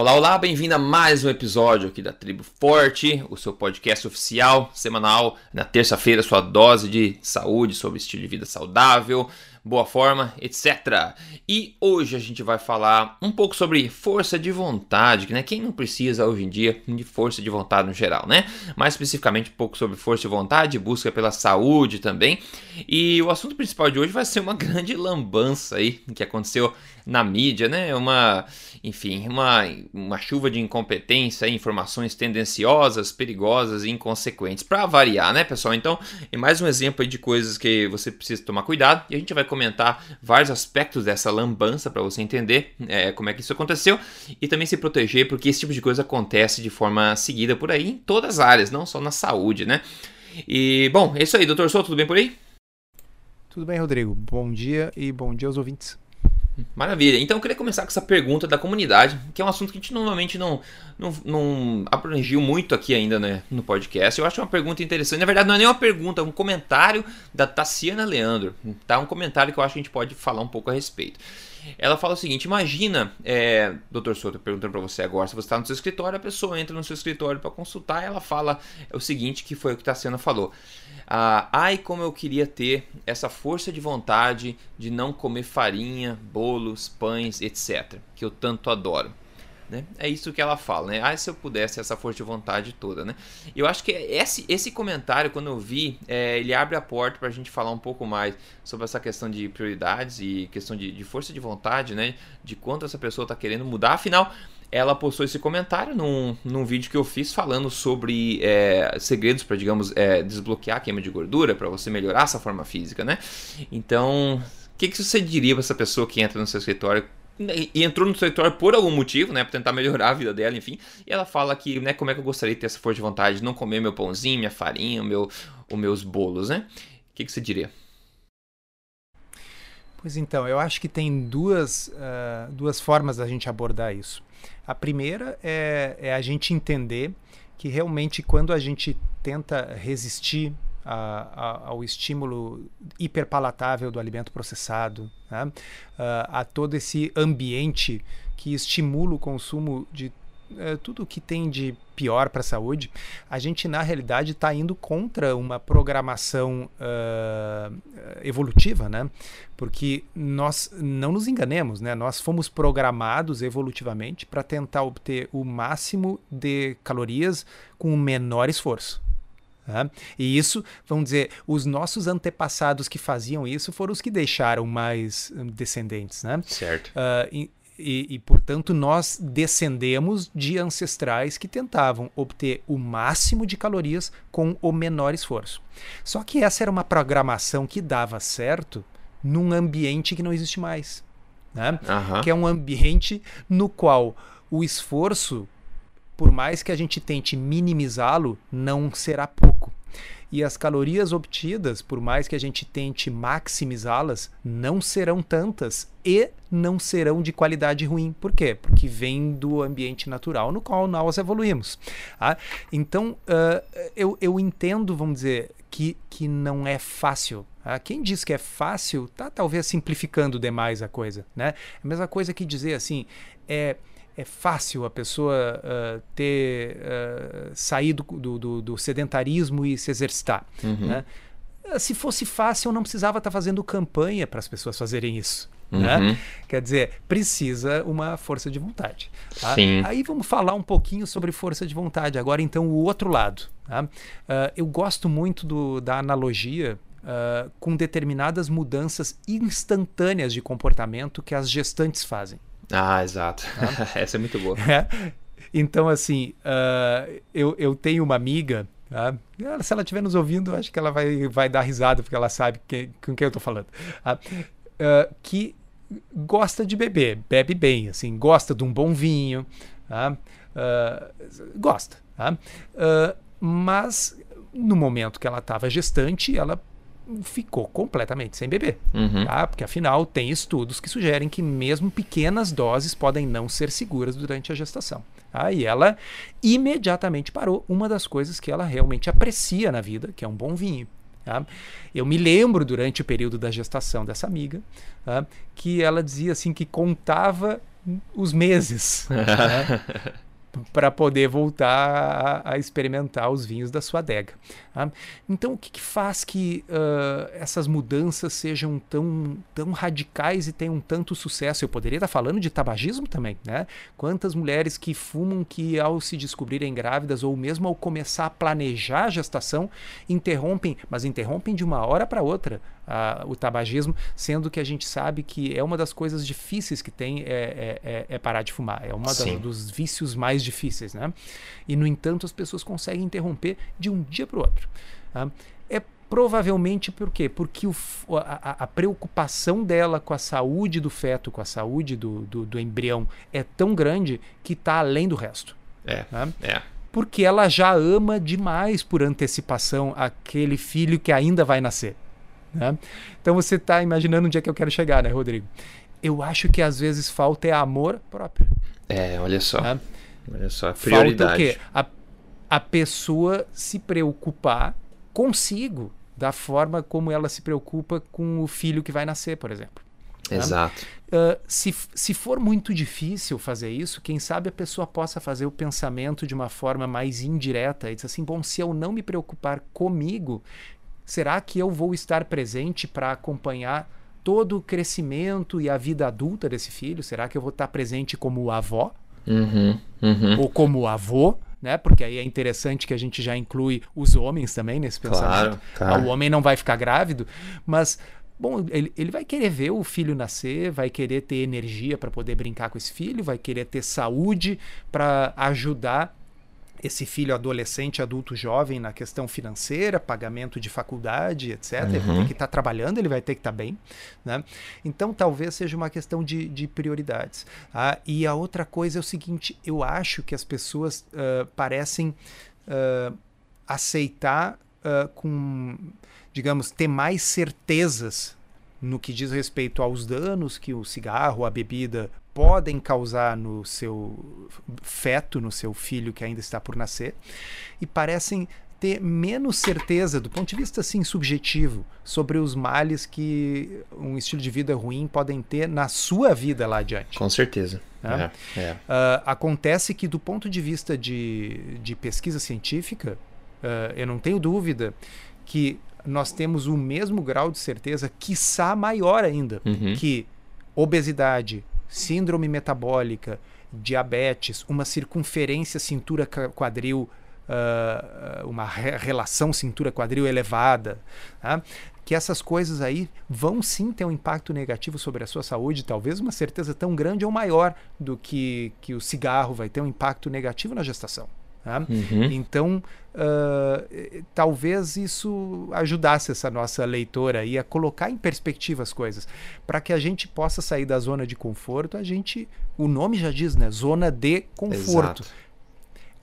Olá, olá, bem-vindo a mais um episódio aqui da Tribo Forte, o seu podcast oficial, semanal, na terça-feira, sua dose de saúde sobre estilo de vida saudável, boa forma, etc. E hoje a gente vai falar um pouco sobre força de vontade, né? Quem não precisa hoje em dia de força de vontade no geral, né? Mais especificamente um pouco sobre força de vontade, busca pela saúde também. E o assunto principal de hoje vai ser uma grande lambança aí que aconteceu na mídia, né? Uma, enfim, uma, uma chuva de incompetência, informações tendenciosas, perigosas e inconsequentes, para variar, né, pessoal? Então, é mais um exemplo de coisas que você precisa tomar cuidado e a gente vai comentar vários aspectos dessa lambança para você entender é, como é que isso aconteceu e também se proteger, porque esse tipo de coisa acontece de forma seguida por aí em todas as áreas, não só na saúde, né? E, bom, é isso aí, doutor Souto, tudo bem por aí? Tudo bem, Rodrigo. Bom dia e bom dia aos ouvintes. Maravilha. Então eu queria começar com essa pergunta da comunidade, que é um assunto que a gente normalmente não, não, não abrangiu muito aqui ainda né, no podcast. Eu acho uma pergunta interessante. Na verdade, não é nem uma pergunta, é um comentário da Tassiana Leandro. Tá? Um comentário que eu acho que a gente pode falar um pouco a respeito. Ela fala o seguinte: imagina, é, doutor Souto, perguntando para você agora, se você está no seu escritório, a pessoa entra no seu escritório para consultar, ela fala o seguinte, que foi o que Tassiana falou. Ah, ai, como eu queria ter essa força de vontade de não comer farinha, bolos, pães, etc., que eu tanto adoro. Né? É isso que ela fala, né? Ah, se eu pudesse essa força de vontade toda, né? Eu acho que esse, esse comentário, quando eu vi, é, ele abre a porta para a gente falar um pouco mais sobre essa questão de prioridades e questão de, de força de vontade, né? De quanto essa pessoa está querendo mudar. Afinal, ela postou esse comentário num, num vídeo que eu fiz falando sobre é, segredos para, digamos, é, desbloquear a queima de gordura, para você melhorar essa forma física, né? Então, o que, que você diria para essa pessoa que entra no seu escritório e entrou no escritório por algum motivo, né, para tentar melhorar a vida dela, enfim. E ela fala que, né, como é que eu gostaria de ter essa força de vontade de não comer meu pãozinho, minha farinha, meu, os meus bolos, né? O que, que você diria? Pois então, eu acho que tem duas, uh, duas formas da gente abordar isso. A primeira é, é a gente entender que realmente quando a gente tenta resistir a, a, ao estímulo hiperpalatável do alimento processado, né? a, a todo esse ambiente que estimula o consumo de é, tudo que tem de pior para a saúde, a gente na realidade está indo contra uma programação uh, evolutiva, né? Porque nós não nos enganemos, né? Nós fomos programados evolutivamente para tentar obter o máximo de calorias com o menor esforço. Tá? E isso, vamos dizer, os nossos antepassados que faziam isso foram os que deixaram mais hum, descendentes, né? Certo. Uh, e, e, e, portanto, nós descendemos de ancestrais que tentavam obter o máximo de calorias com o menor esforço. Só que essa era uma programação que dava certo num ambiente que não existe mais. Né? Uhum. Que é um ambiente no qual o esforço por mais que a gente tente minimizá-lo, não será pouco. E as calorias obtidas, por mais que a gente tente maximizá-las, não serão tantas e não serão de qualidade ruim. Por quê? Porque vem do ambiente natural no qual nós evoluímos. Ah, então, uh, eu, eu entendo, vamos dizer, que, que não é fácil. Ah, quem diz que é fácil está talvez simplificando demais a coisa. Né? A mesma coisa que dizer assim, é é fácil a pessoa uh, ter uh, saído do, do, do, sedentarismo e se exercitar. Uhum. Né? Se fosse fácil, eu não precisava estar tá fazendo campanha para as pessoas fazerem isso. Né? Uhum. Né? Quer dizer, precisa uma força de vontade. Tá? Aí vamos falar um pouquinho sobre força de vontade. Agora, então, o outro lado. Tá? Uh, eu gosto muito do, da analogia uh, com determinadas mudanças instantâneas de comportamento que as gestantes fazem. Ah, exato. Ah. Essa é muito boa. É. Então, assim, uh, eu, eu tenho uma amiga. Tá? Se ela estiver nos ouvindo, acho que ela vai, vai dar risada, porque ela sabe que, com quem eu estou falando. Uh, que gosta de beber, bebe bem, assim, gosta de um bom vinho. Uh, gosta. Tá? mas no momento que ela estava gestante, ela ficou completamente sem beber. Uhum. Tá? Porque afinal tem estudos que sugerem que mesmo pequenas doses podem não ser seguras durante a gestação. Tá? E ela imediatamente parou uma das coisas que ela realmente aprecia na vida, que é um bom vinho. Tá? Eu me lembro durante o período da gestação dessa amiga tá? que ela dizia assim que contava os meses. né? Para poder voltar a, a, experimentar os vinhos da sua adega. Tá? Então, o que, que faz que uh, essas mudanças sejam tão, tão radicais e tenham tanto sucesso? Eu poderia estar falando de tabagismo também, né? Quantas mulheres que fumam que, ao se descobrirem grávidas ou mesmo ao começar a planejar a gestação, interrompem, mas interrompem de uma hora para outra o tabagismo, sendo que a gente sabe que é uma das coisas difíceis que tem é, é, é, é parar de fumar. É um dos vícios mais difíceis, né? E, no entanto, as pessoas conseguem interromper de um dia para o outro. Tá? É provavelmente por quê? Porque o, a, a, preocupação dela com a saúde do feto, com a saúde do, do, do embrião é tão grande que está além do resto. É, né? é. Porque ela já ama demais por antecipação aquele filho que ainda vai nascer. Né? Então você está imaginando onde é que eu quero chegar, né, Rodrigo? Eu acho que às vezes falta é amor próprio. É, olha só. Né? Olha só, prioridade. Falta o quê? A, a pessoa se preocupar consigo da forma como ela se preocupa com o filho que vai nascer, por exemplo. Né? Exato. Uh, se, se for muito difícil fazer isso, quem sabe a pessoa possa fazer o pensamento de uma forma mais indireta e dizer assim: bom, se eu não me preocupar comigo, Será que eu vou estar presente para acompanhar todo o crescimento e a vida adulta desse filho? Será que eu vou estar presente como avó? Uhum, uhum. Ou como avô? Né? Porque aí é interessante que a gente já inclui os homens também nesse pensamento. Claro, claro. Ah, o homem não vai ficar grávido, mas bom, ele, ele vai querer ver o filho nascer, vai querer ter energia para poder brincar com esse filho, vai querer ter saúde para ajudar esse filho adolescente, adulto, jovem na questão financeira, pagamento de faculdade, etc. Uhum. Ele tem que estar tá trabalhando, ele vai ter que estar tá bem. Né? Então, talvez seja uma questão de, de prioridades. Ah, e a outra coisa é o seguinte: eu acho que as pessoas uh, parecem uh, aceitar uh, com, digamos, ter mais certezas no que diz respeito aos danos que o cigarro, a bebida podem causar no seu feto, no seu filho que ainda está por nascer, e parecem ter menos certeza do ponto de vista assim subjetivo sobre os males que um estilo de vida ruim podem ter na sua vida lá adiante. Com certeza. Né? É, é. Uh, acontece que do ponto de vista de, de pesquisa científica, uh, eu não tenho dúvida que nós temos o mesmo grau de certeza, quiçá maior ainda, uhum. que obesidade, síndrome metabólica, diabetes, uma circunferência cintura-quadril, uh, uma re relação cintura-quadril elevada, tá? que essas coisas aí vão sim ter um impacto negativo sobre a sua saúde, talvez uma certeza tão grande ou maior do que, que o cigarro vai ter um impacto negativo na gestação. Tá? Uhum. Então, uh, talvez isso ajudasse essa nossa leitora aí a colocar em perspectiva as coisas, para que a gente possa sair da zona de conforto. A gente, o nome já diz, né? Zona de conforto. Exato.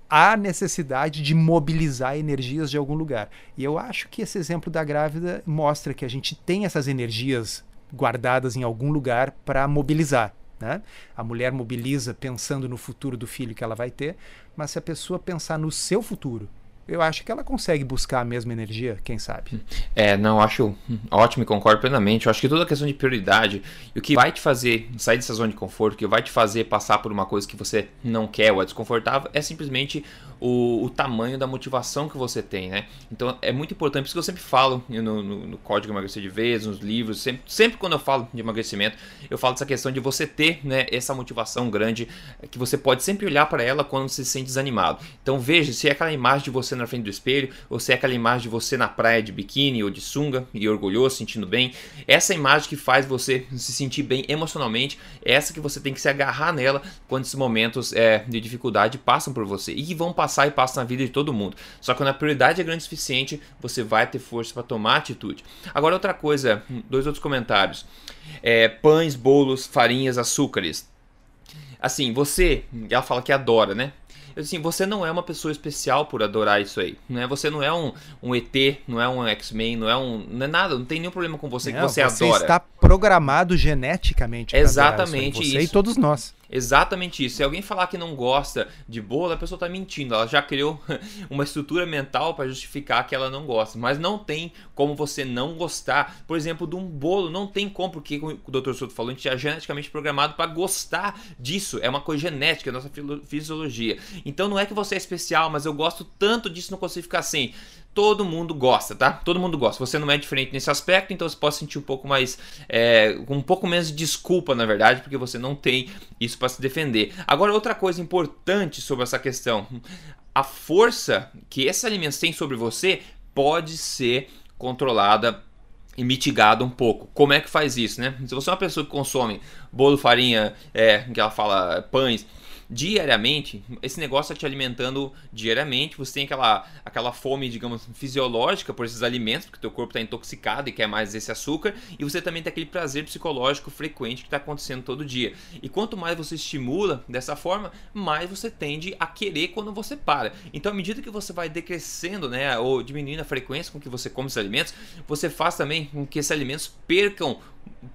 Há necessidade de mobilizar energias de algum lugar. E eu acho que esse exemplo da grávida mostra que a gente tem essas energias guardadas em algum lugar para mobilizar. Né? A mulher mobiliza pensando no futuro do filho que ela vai ter, mas se a pessoa pensar no seu futuro, eu acho que ela consegue buscar a mesma energia, quem sabe. É, não, acho ótimo e concordo plenamente. Eu acho que toda a questão de prioridade o que vai te fazer sair dessa zona de conforto, que vai te fazer passar por uma coisa que você não quer ou é desconfortável, é simplesmente o, o, tamanho da motivação que você tem, né? Então é muito importante, por isso que eu sempre falo no, no, no Código Emagrecer de Vez, nos livros, sempre, sempre quando eu falo de emagrecimento, eu falo dessa questão de você ter né, essa motivação grande, que você pode sempre olhar para ela quando você se sente desanimado. Então veja se é aquela imagem de você na frente do espelho, ou se é aquela imagem de você na praia de biquíni ou de sunga e orgulhoso, sentindo bem. Essa imagem que faz você se sentir bem emocionalmente, é essa que você tem que se agarrar nela quando esses momentos é, de dificuldade passam por você e que vão passar e passa na vida de todo mundo. Só que quando a prioridade é grande o suficiente, você vai ter força para tomar atitude. Agora, outra coisa, dois outros comentários: é, pães, bolos, farinhas, açúcares. Assim, você, ela fala que adora, né? Assim, você não é uma pessoa especial por adorar isso aí. Né? Você não é um, um ET, não é um X-Men, não é um. Não é nada, não tem nenhum problema com você não, que você, você adora. Você está programado geneticamente. Exatamente isso. Você isso. e todos nós. Exatamente isso. Se alguém falar que não gosta de bolo, a pessoa está mentindo. Ela já criou uma estrutura mental para justificar que ela não gosta. Mas não tem como você não gostar, por exemplo, de um bolo. Não tem como, porque como o Dr. Souto falou, a gente é geneticamente programado para gostar disso. É uma coisa genética, é nossa fisiologia. Então não é que você é especial, mas eu gosto tanto disso, não consigo ficar sem todo mundo gosta, tá? Todo mundo gosta. Você não é diferente nesse aspecto, então você pode sentir um pouco mais, é, um pouco menos de desculpa, na verdade, porque você não tem isso para se defender. Agora, outra coisa importante sobre essa questão: a força que esses alimentos têm sobre você pode ser controlada e mitigada um pouco. Como é que faz isso, né? Se você é uma pessoa que consome bolo, farinha, é, que ela fala pães diariamente, esse negócio está te alimentando diariamente, você tem aquela, aquela fome, digamos, fisiológica por esses alimentos, porque teu corpo está intoxicado e quer mais esse açúcar, e você também tem aquele prazer psicológico frequente que está acontecendo todo dia. E quanto mais você estimula dessa forma, mais você tende a querer quando você para. Então, à medida que você vai decrescendo, né, ou diminuindo a frequência com que você come esses alimentos, você faz também com que esses alimentos percam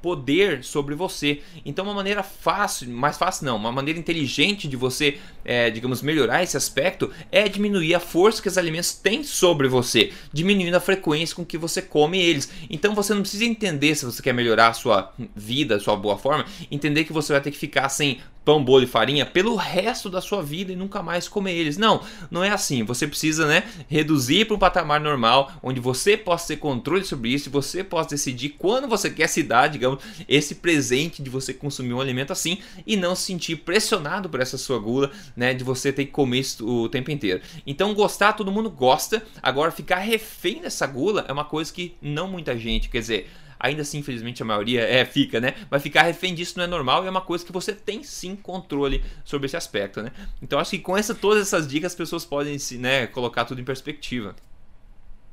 poder sobre você. Então, uma maneira fácil, mais fácil não, uma maneira inteligente de você, é, digamos, melhorar esse aspecto é diminuir a força que os alimentos têm sobre você, diminuindo a frequência com que você come eles. Então, você não precisa entender se você quer melhorar a sua vida, a sua boa forma, entender que você vai ter que ficar sem pão, bolo e farinha pelo resto da sua vida e nunca mais comer eles. Não, não é assim. Você precisa, né, reduzir para um patamar normal, onde você possa ter controle sobre isso você possa decidir quando você quer se dar, digamos, esse presente de você consumir um alimento assim e não se sentir pressionado por essa sua gula, né, de você ter que comer isso o tempo inteiro. Então, gostar, todo mundo gosta. Agora, ficar refém dessa gula é uma coisa que não muita gente, quer dizer, Ainda assim, infelizmente, a maioria é, fica, né? Mas ficar refém disso não é normal e é uma coisa que você tem sim controle sobre esse aspecto, né? Então acho que com essa, todas essas dicas as pessoas podem né, colocar tudo em perspectiva.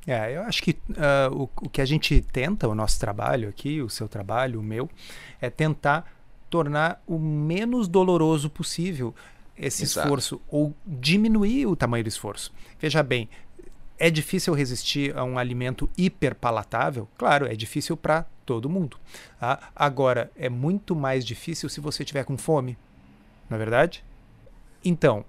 É, eu acho que uh, o, o que a gente tenta, o nosso trabalho aqui, o seu trabalho, o meu, é tentar tornar o menos doloroso possível esse Exato. esforço ou diminuir o tamanho do esforço. Veja bem, é difícil resistir a um alimento hiperpalatável? Claro, é difícil para todo mundo. Tá? Agora, é muito mais difícil se você tiver com fome, não é verdade? Então,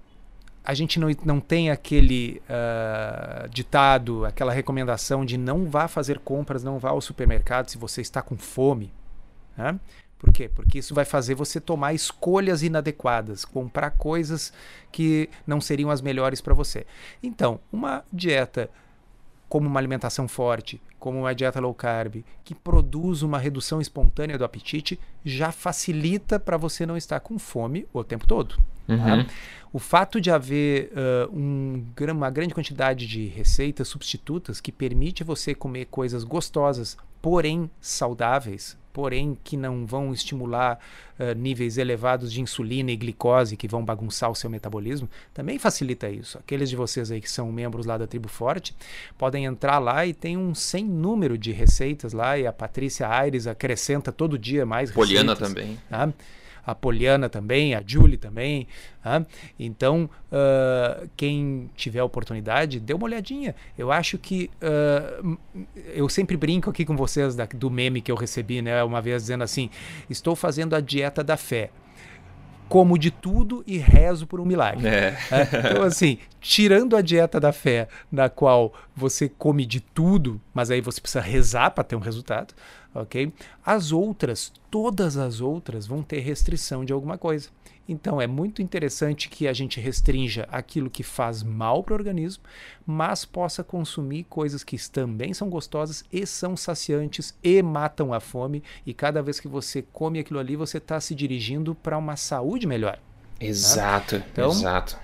a gente não, não tem aquele uh, ditado, aquela recomendação de não vá fazer compras, não vá ao supermercado se você está com fome. Né? Por quê? Porque isso vai fazer você tomar escolhas inadequadas, comprar coisas que não seriam as melhores para você. Então, uma dieta como uma alimentação forte, como uma dieta low carb, que produz uma redução espontânea do apetite, já facilita para você não estar com fome o tempo todo. Tá? Uhum. Tá? O fato de haver uh, um, uma grande quantidade de receitas substitutas que permite você comer coisas gostosas, porém saudáveis, porém que não vão estimular uh, níveis elevados de insulina e glicose que vão bagunçar o seu metabolismo, também facilita isso. Aqueles de vocês aí que são membros lá da Tribo Forte podem entrar lá e tem um sem número de receitas lá e a Patrícia Aires acrescenta todo dia mais Poliana receitas. Poliana também. Tá? A Poliana também, a Julie também. Tá? Então, uh, quem tiver oportunidade, dê uma olhadinha. Eu acho que. Uh, eu sempre brinco aqui com vocês da, do meme que eu recebi, né? Uma vez dizendo assim: estou fazendo a dieta da fé como de tudo e rezo por um milagre. É. É, então, assim, tirando a dieta da fé, na qual você come de tudo, mas aí você precisa rezar para ter um resultado, ok? As outras, todas as outras, vão ter restrição de alguma coisa. Então é muito interessante que a gente restrinja aquilo que faz mal para o organismo, mas possa consumir coisas que também são gostosas e são saciantes e matam a fome. E cada vez que você come aquilo ali, você está se dirigindo para uma saúde melhor. Né? Exato, então, exato.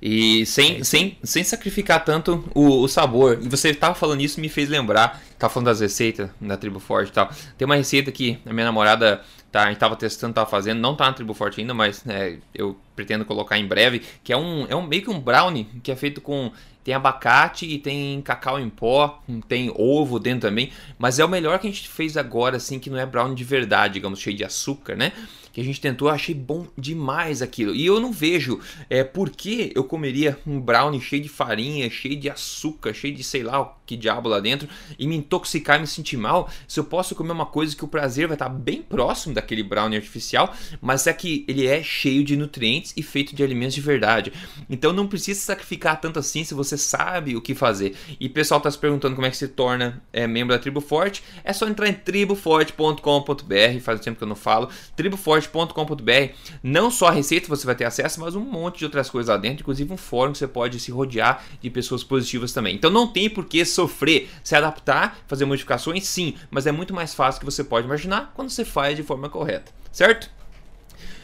E sem, é sem, sem sacrificar tanto o, o sabor. E você estava falando isso me fez lembrar, estava falando das receitas da Tribo Forte e tal. Tem uma receita que a minha namorada tá, a gente estava testando, estava fazendo, não está na Tribo Forte ainda, mas né, eu pretendo colocar em breve, que é um, é um meio que um brownie que é feito com tem abacate e tem cacau em pó, tem ovo dentro também, mas é o melhor que a gente fez agora, assim, que não é brownie de verdade, digamos, cheio de açúcar, né? Que a gente tentou, achei bom demais aquilo. E eu não vejo é, por que eu comeria um brownie cheio de farinha, cheio de açúcar, cheio de sei lá que diabo lá dentro e me intoxicar e me sentir mal, se eu posso comer uma coisa que o prazer vai estar bem próximo daquele brownie artificial, mas é que ele é cheio de nutrientes e feito de alimentos de verdade. Então não precisa sacrificar tanto assim se você sabe o que fazer. E o pessoal está se perguntando como é que se torna é, membro da Tribo Forte. É só entrar em triboforte.com.br, faz tempo que eu não falo, triboforte.com.br. Não só a receita você vai ter acesso, mas um monte de outras coisas lá dentro, inclusive um fórum que você pode se rodear de pessoas positivas também. Então não tem por que sofrer, se adaptar, fazer modificações, sim, mas é muito mais fácil que você pode imaginar quando você faz de forma correta, certo?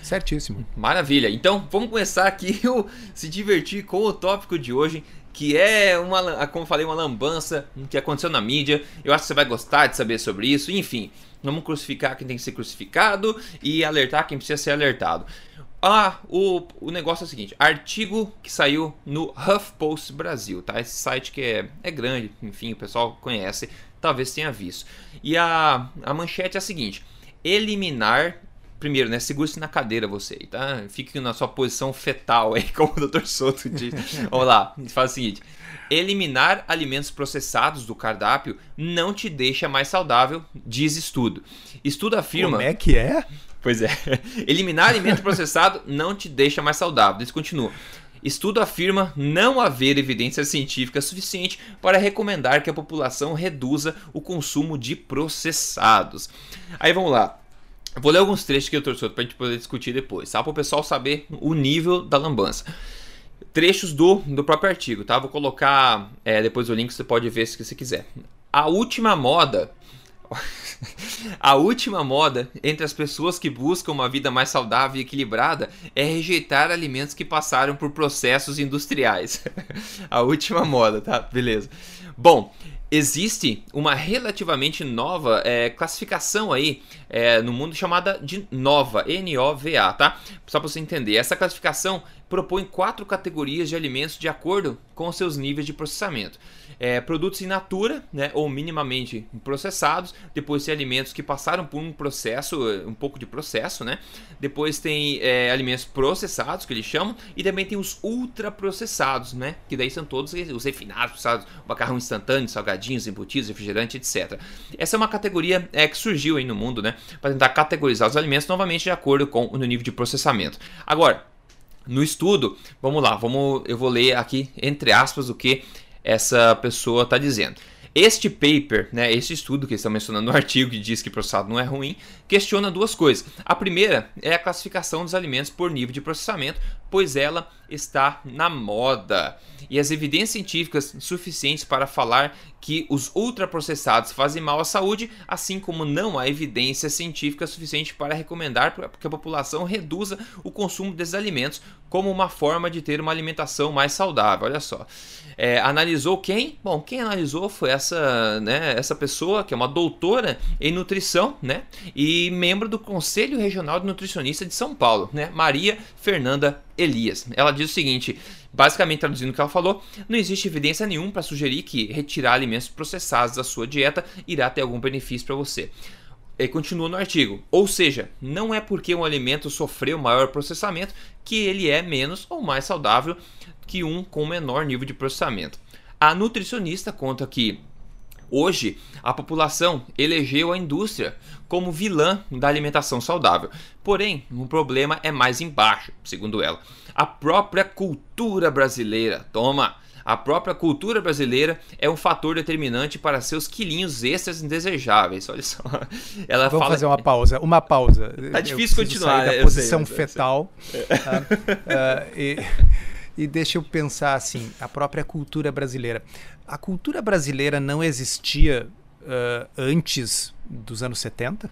Certíssimo. Maravilha. Então vamos começar aqui o se divertir com o tópico de hoje, que é uma, como falei, uma lambança que aconteceu na mídia. Eu acho que você vai gostar de saber sobre isso. Enfim, vamos crucificar quem tem que ser crucificado e alertar quem precisa ser alertado. Ah, o, o negócio é o seguinte: artigo que saiu no HuffPost Brasil, tá? Esse site que é, é grande, enfim, o pessoal conhece, talvez tenha visto. E a, a manchete é a seguinte: eliminar. Primeiro, né? Segure-se na cadeira você, tá? Fique na sua posição fetal aí, como o Dr. Souto diz. Vamos lá, faz o seguinte: eliminar alimentos processados do cardápio não te deixa mais saudável, diz estudo. Estudo afirma. Como é que é? Pois é. Eliminar alimento processado não te deixa mais saudável. Isso continua. Estudo afirma não haver evidência científica suficiente para recomendar que a população reduza o consumo de processados. Aí vamos lá. vou ler alguns trechos que eu trouxe para a gente poder discutir depois, tá? Para o pessoal saber o nível da lambança. Trechos do, do próprio artigo, tá? Vou colocar é, depois o link, você pode ver se você quiser. A última moda a última moda entre as pessoas que buscam uma vida mais saudável e equilibrada é rejeitar alimentos que passaram por processos industriais. a última moda, tá? Beleza. Bom, existe uma relativamente nova é, classificação aí é, no mundo chamada de NOVA, N-O-V-A, tá? Só para você entender. Essa classificação propõe quatro categorias de alimentos de acordo com seus níveis de processamento é, produtos in natura, né, ou minimamente processados. Depois tem alimentos que passaram por um processo, um pouco de processo, né? Depois tem é, alimentos processados, que eles chamam, e também tem os ultraprocessados, né? Que daí são todos os refinados, processados, macarrão instantâneo, salgadinhos, embutidos, refrigerante, etc. Essa é uma categoria é, que surgiu aí no mundo, né? Para tentar categorizar os alimentos novamente de acordo com o nível de processamento. Agora, no estudo, vamos lá, vamos, eu vou ler aqui entre aspas o que essa pessoa está dizendo. Este paper, né, este estudo que estão mencionando no artigo que diz que processado não é ruim, questiona duas coisas. A primeira é a classificação dos alimentos por nível de processamento, pois ela está na moda. E as evidências científicas suficientes para falar que os ultraprocessados fazem mal à saúde, assim como não há evidência científica suficiente para recomendar que a população reduza o consumo desses alimentos como uma forma de ter uma alimentação mais saudável. Olha só. É, analisou quem? Bom, quem analisou foi essa, né, essa pessoa que é uma doutora em nutrição, né, e membro do Conselho Regional de Nutricionista de São Paulo, né, Maria Fernanda Elias. Ela diz o seguinte: basicamente traduzindo o que ela falou, não existe evidência nenhuma para sugerir que retirar alimentos processados da sua dieta irá ter algum benefício para você. E continua no artigo. Ou seja, não é porque um alimento sofreu maior processamento que ele é menos ou mais saudável que um com menor nível de processamento. A nutricionista conta que Hoje, a população elegeu a indústria como vilã da alimentação saudável. Porém, o problema é mais embaixo, segundo ela. A própria cultura brasileira, toma, a própria cultura brasileira é um fator determinante para seus quilinhos extras indesejáveis. Olha só. Ela Vamos fala... fazer uma pausa. Uma pausa. Tá difícil continuar. Sair da posição sei, fetal. Sei. Uh, e e deixa eu pensar assim, a própria cultura brasileira. A cultura brasileira não existia uh, antes dos anos 70?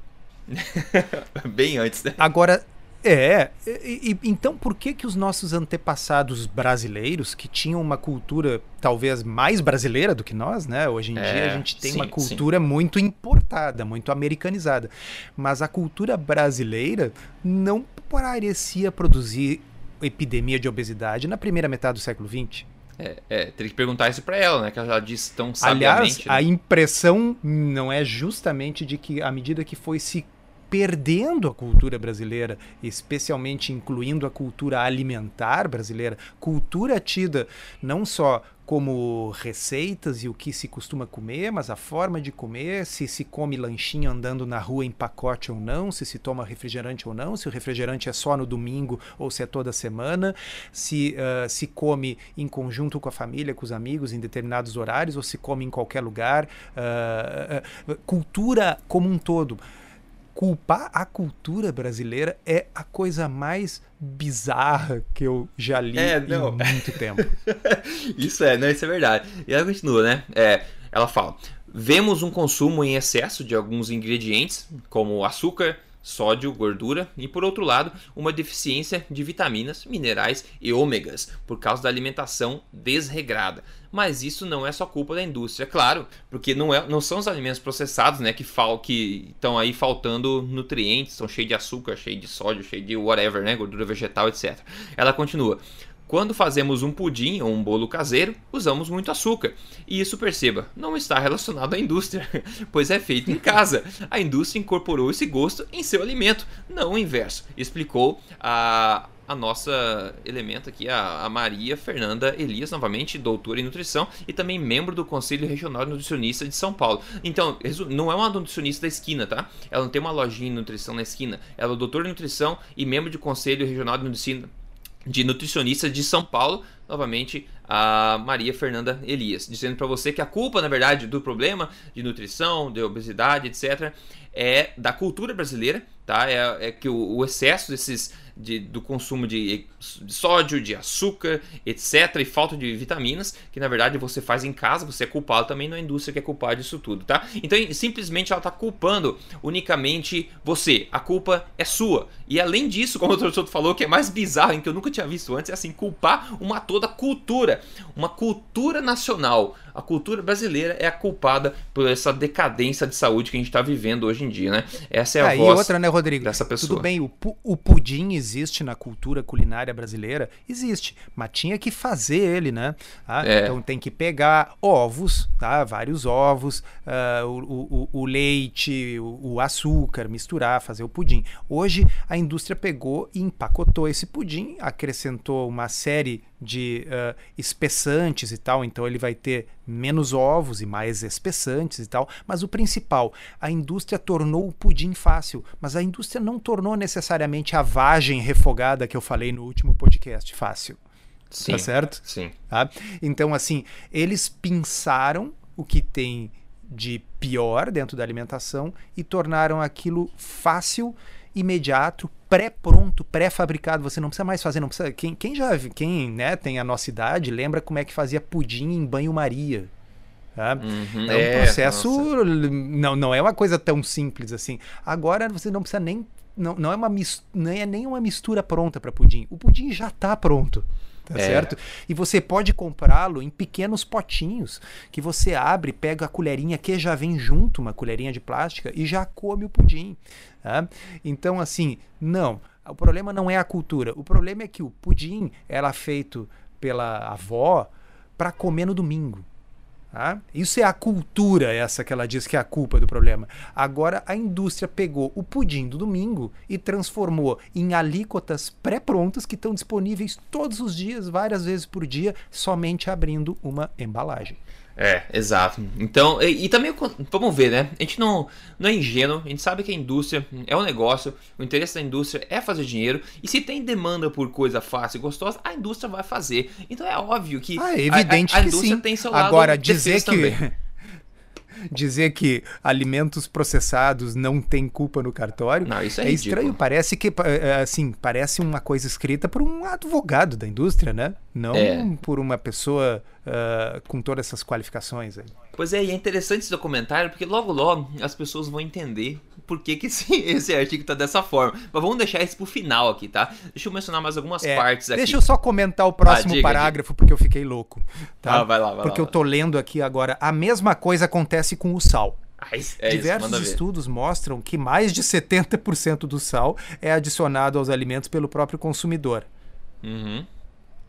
Bem antes, né? Agora, é, e, e, então por que que os nossos antepassados brasileiros, que tinham uma cultura talvez mais brasileira do que nós, né? Hoje em é, dia a gente tem sim, uma cultura sim. muito importada, muito americanizada. Mas a cultura brasileira não parecia produzir epidemia de obesidade na primeira metade do século XX? É, é teria que perguntar isso para ela, né? Que ela já disse tão sabiamente. Aliás, né? a impressão não é justamente de que à medida que foi se perdendo a cultura brasileira, especialmente incluindo a cultura alimentar brasileira, cultura tida não só como receitas e o que se costuma comer, mas a forma de comer, se se come lanchinho andando na rua em pacote ou não, se se toma refrigerante ou não, se o refrigerante é só no domingo ou se é toda semana, se uh, se come em conjunto com a família, com os amigos em determinados horários ou se come em qualquer lugar. Uh, uh, cultura como um todo culpar a cultura brasileira é a coisa mais bizarra que eu já li é, em muito tempo. isso é, não, isso é verdade. E ela continua, né? É, ela fala: vemos um consumo em excesso de alguns ingredientes, como açúcar, sódio, gordura e, por outro lado, uma deficiência de vitaminas, minerais e ômegas por causa da alimentação desregrada. Mas isso não é só culpa da indústria, claro, porque não, é, não são os alimentos processados né, que fal, que estão aí faltando nutrientes, estão cheios de açúcar, cheios de sódio, cheios de whatever, né, gordura vegetal, etc. Ela continua. Quando fazemos um pudim ou um bolo caseiro, usamos muito açúcar. E isso, perceba, não está relacionado à indústria, pois é feito em casa. A indústria incorporou esse gosto em seu alimento, não o inverso, explicou a, a nossa elemento aqui, a, a, Maria Fernanda Elias, novamente doutora em nutrição e também membro do Conselho Regional de Nutricionista de São Paulo. Então, não é uma nutricionista da esquina, tá? Ela não tem uma lojinha de nutrição na esquina. Ela é doutora em nutrição e membro do Conselho Regional de Nutrição de nutricionista de São Paulo, novamente a Maria Fernanda Elias, dizendo para você que a culpa, na verdade, do problema de nutrição, de obesidade, etc., é da cultura brasileira, tá? É, é que o, o excesso desses de, do consumo de, sódio, de açúcar, etc., e falta de vitaminas, que na verdade você faz em casa, você é culpado também, não é a indústria que é culpada disso tudo, tá? Então simplesmente ela está culpando unicamente você, a culpa é sua. E além disso, como o professor falou, que é mais bizarro, em que eu nunca tinha visto antes, é assim, culpar uma toda cultura, uma cultura nacional. A cultura brasileira é a culpada por essa decadência de saúde que a gente está vivendo hoje em dia, né? Essa é a ah, voz e outra, né, Rodrigo? dessa pessoa. Tudo bem, o, o pudim existe na cultura culinária brasileira? Existe, mas tinha que fazer ele, né? Ah, é. Então tem que pegar ovos, tá? vários ovos, uh, o, o, o, leite, o, o, açúcar, misturar, fazer o pudim. Hoje a indústria pegou e empacotou esse pudim, acrescentou uma série de uh, espessantes e tal, então ele vai ter menos ovos e mais espessantes e tal. Mas o principal, a indústria tornou o pudim fácil, mas a indústria não tornou necessariamente a vagem refogada que eu falei no último podcast fácil. Sim, tá certo? Sim. Tá? Então, assim, eles pensaram o que tem de pior dentro da alimentação e tornaram aquilo fácil imediato, pré-pronto, pré-fabricado. Você não precisa mais fazer, não precisa. Quem, quem já quem né, tem a nossa idade lembra como é que fazia pudim em banho-maria. Tá? Uhum, é um é, processo. Não, não é uma coisa tão simples assim. Agora você não precisa nem. Não, não, é, uma, não é nem uma mistura pronta para pudim. O pudim já está pronto tá é. certo? E você pode comprá-lo em pequenos potinhos que você abre, pega a colherinha que já vem junto, uma colherinha de plástica, e já come o pudim. Tá? Então, assim, não. O problema não é a cultura. O problema é que o pudim era feito pela avó para comer no domingo. Tá? Isso é a cultura, essa que ela diz que é a culpa do problema. Agora a indústria pegou o pudim do domingo e transformou em alíquotas pré-prontas que estão disponíveis todos os dias, várias vezes por dia, somente abrindo uma embalagem. É, exato. Então, e, e, também, vamos ver, né? A gente não, não é ingênuo, a gente sabe que a indústria é um negócio, o interesse da indústria é fazer dinheiro, e se tem demanda por coisa fácil e gostosa, a indústria vai fazer. Então é óbvio que ah, é evidente a, a, a indústria sim. tem seu lado Agora, dizer que. Também. dizer que alimentos processados não tem culpa no cartório não, isso é, é estranho. Parece que é, assim parece uma coisa escrita por um advogado da indústria, né? Não é. por uma pessoa uh, com todas essas qualificações. Aí. Pois é, e é interessante esse documentário porque logo logo as pessoas vão entender por que, que esse, esse artigo tá dessa forma. Mas vamos deixar isso pro final aqui, tá? Deixa eu mencionar mais algumas é, partes aqui. Deixa eu só comentar o próximo ah, diga, parágrafo, diga. porque eu fiquei louco. Tá? Ah, vai lá, vai Porque lá, eu tô lendo aqui agora. A mesma coisa acontece com o sal. Ah, é Diversos isso, estudos mostram que mais de 70% do sal é adicionado aos alimentos pelo próprio consumidor. Uhum.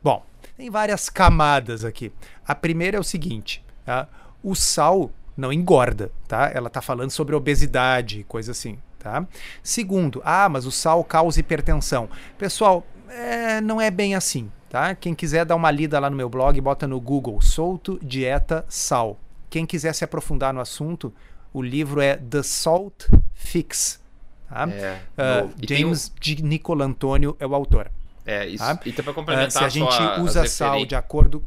Bom, tem várias camadas aqui. A primeira é o seguinte: tá? o sal não engorda, tá? Ela está falando sobre obesidade, coisa assim, tá? Segundo, ah, mas o sal causa hipertensão. Pessoal, é, não é bem assim, tá? Quem quiser dar uma lida lá no meu blog, bota no Google Solto Dieta Sal. Quem quiser se aprofundar no assunto, o livro é The Salt Fix. Tá? É, uh, James de Nicolantônio é o autor. É, isso. Tá? E para complementar uh, se a gente usa sal de acordo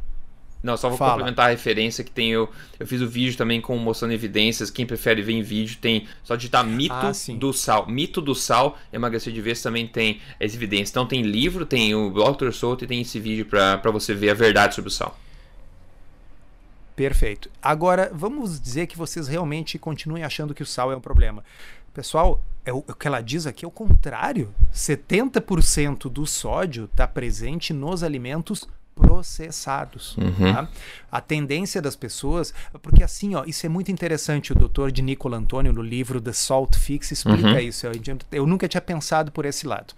não, só vou Fala. complementar a referência que tem eu. Eu fiz o vídeo também com mostrando evidências. Quem prefere ver em vídeo tem. Só digitar mito ah, do sal. Mito do sal, emagrecer de vez também tem as evidências. Então tem livro, tem o Dr. Souto e tem esse vídeo para você ver a verdade sobre o sal. Perfeito. Agora, vamos dizer que vocês realmente continuem achando que o sal é um problema. Pessoal, é o, o que ela diz aqui é o contrário. 70% do sódio está presente nos alimentos processados. Uhum. Tá? A tendência das pessoas, porque assim, ó, isso é muito interessante. O doutor de Nicola Antônio, no livro The Salt Fix, explica uhum. isso. Eu, eu, nunca tinha pensado por esse lado.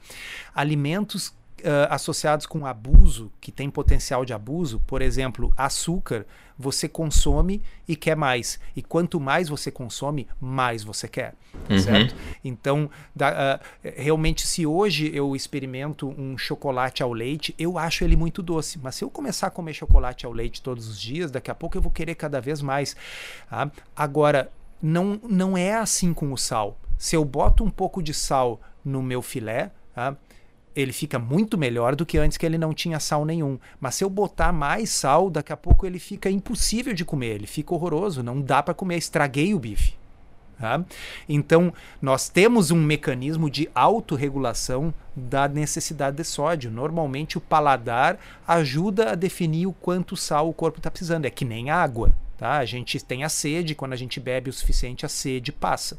Alimentos uh, associados com abuso, que tem potencial de abuso, por exemplo, açúcar, você consome e quer mais. E quanto mais você consome, mais você quer. Uhum. Certo? Então, da, uh, realmente, se hoje eu experimento um chocolate ao leite, eu acho ele muito doce. Mas se eu começar a comer chocolate ao leite todos os dias, daqui a pouco eu vou querer cada vez mais. Tá? Agora, não, não é assim com o sal. Se eu boto um pouco de sal no meu filé, tá? Ele fica muito melhor do que antes que ele não tinha sal nenhum. Mas se eu botar mais sal, daqui a pouco ele fica impossível de comer, ele fica horroroso, não dá para comer, estraguei o bife. Tá? Então, nós temos um mecanismo de autorregulação da necessidade de sódio. Normalmente, o paladar ajuda a definir o quanto sal o corpo está precisando. É que nem água. Tá? A gente tem a sede, quando a gente bebe o suficiente, a sede passa.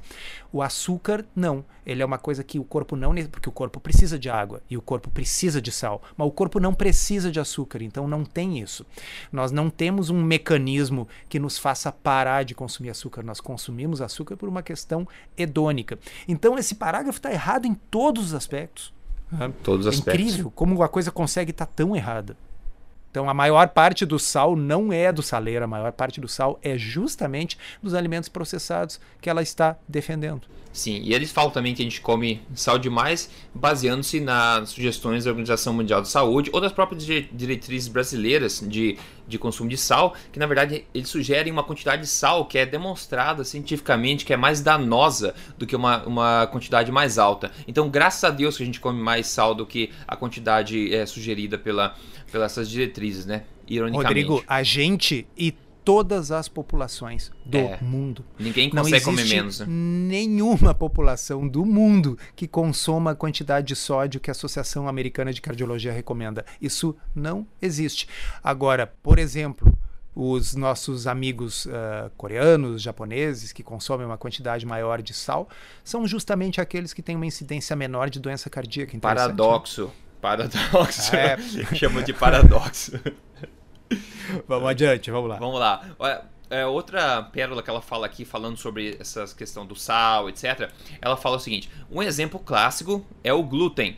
O açúcar, não. Ele é uma coisa que o corpo não. Porque o corpo precisa de água e o corpo precisa de sal. Mas o corpo não precisa de açúcar, então não tem isso. Nós não temos um mecanismo que nos faça parar de consumir açúcar. Nós consumimos açúcar por uma questão hedônica. Então esse parágrafo está errado em todos os aspectos. Todos os é aspectos. incrível como a coisa consegue estar tá tão errada. Então a maior parte do sal não é do saleiro, a maior parte do sal é justamente dos alimentos processados que ela está defendendo. Sim, e eles falam também que a gente come sal demais baseando-se nas sugestões da Organização Mundial de Saúde ou das próprias diretrizes brasileiras de, de consumo de sal, que na verdade eles sugerem uma quantidade de sal que é demonstrada cientificamente que é mais danosa do que uma, uma quantidade mais alta. Então, graças a Deus que a gente come mais sal do que a quantidade é, sugerida pela, pelas diretrizes, né? Ironicamente. Rodrigo, a gente e todas as populações do é, mundo. Ninguém consegue comer menos. Né? Nenhuma população do mundo que consoma a quantidade de sódio que a Associação Americana de Cardiologia recomenda. Isso não existe. Agora, por exemplo, os nossos amigos uh, coreanos, japoneses, que consomem uma quantidade maior de sal, são justamente aqueles que têm uma incidência menor de doença cardíaca. Né? Paradoxo. Paradoxo. Ah, é. Chama de paradoxo. vamos adiante, vamos lá. Vamos lá. É, outra pérola que ela fala aqui, falando sobre essa questão do sal, etc., ela fala o seguinte: um exemplo clássico é o glúten.